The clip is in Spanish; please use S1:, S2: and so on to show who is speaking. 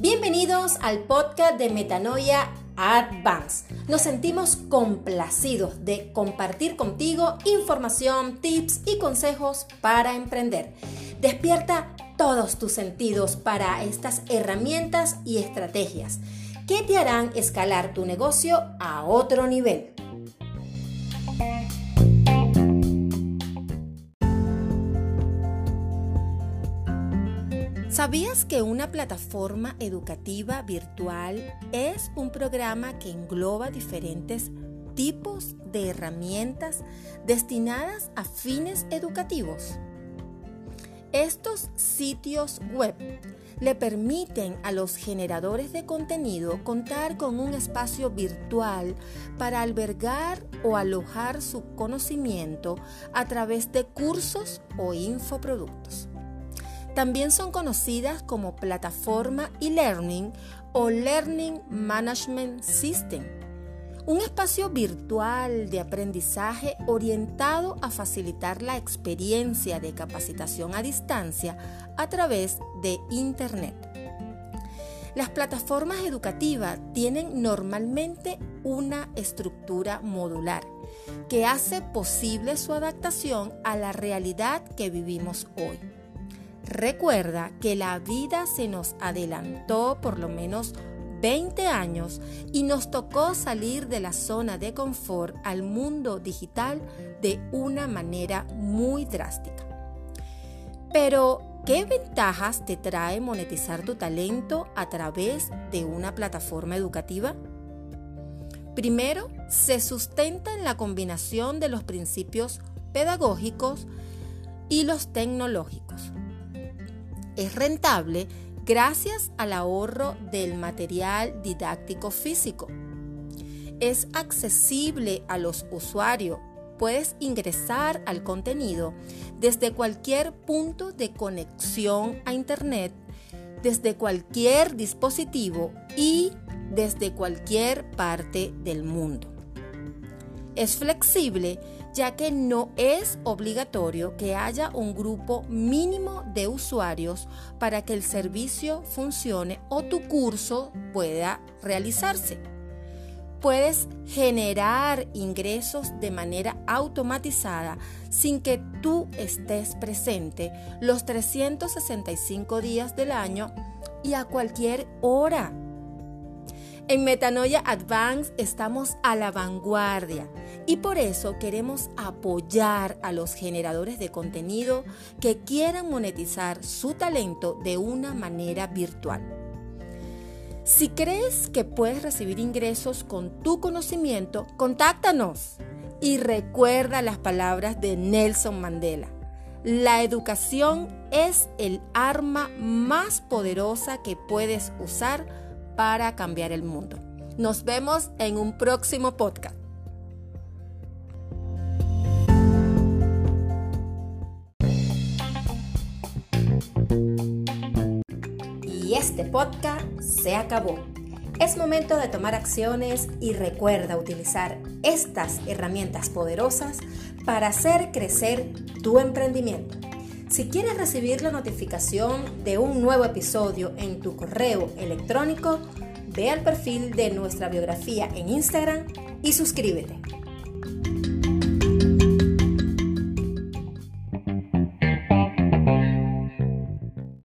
S1: Bienvenidos al podcast de Metanoia Advance. Nos sentimos complacidos de compartir contigo información, tips y consejos para emprender. Despierta todos tus sentidos para estas herramientas y estrategias que te harán escalar tu negocio a otro nivel. ¿Sabías que una plataforma educativa virtual es un programa que engloba diferentes tipos de herramientas destinadas a fines educativos? Estos sitios web le permiten a los generadores de contenido contar con un espacio virtual para albergar o alojar su conocimiento a través de cursos o infoproductos. También son conocidas como plataforma e-learning o Learning Management System un espacio virtual de aprendizaje orientado a facilitar la experiencia de capacitación a distancia a través de Internet. Las plataformas educativas tienen normalmente una estructura modular que hace posible su adaptación a la realidad que vivimos hoy. Recuerda que la vida se nos adelantó por lo menos 20 años y nos tocó salir de la zona de confort al mundo digital de una manera muy drástica. Pero, ¿qué ventajas te trae monetizar tu talento a través de una plataforma educativa? Primero, se sustenta en la combinación de los principios pedagógicos y los tecnológicos. Es rentable gracias al ahorro del material didáctico físico. Es accesible a los usuarios. Puedes ingresar al contenido desde cualquier punto de conexión a Internet, desde cualquier dispositivo y desde cualquier parte del mundo. Es flexible ya que no es obligatorio que haya un grupo mínimo de usuarios para que el servicio funcione o tu curso pueda realizarse. Puedes generar ingresos de manera automatizada sin que tú estés presente los 365 días del año y a cualquier hora en Metanoia Advance estamos a la vanguardia y por eso queremos apoyar a los generadores de contenido que quieran monetizar su talento de una manera virtual. Si crees que puedes recibir ingresos con tu conocimiento, contáctanos y recuerda las palabras de Nelson Mandela. La educación es el arma más poderosa que puedes usar para cambiar el mundo. Nos vemos en un próximo podcast. Y este podcast se acabó. Es momento de tomar acciones y recuerda utilizar estas herramientas poderosas para hacer crecer tu emprendimiento. Si quieres recibir la notificación de un nuevo episodio en tu correo electrónico, ve al perfil de nuestra biografía en Instagram y suscríbete.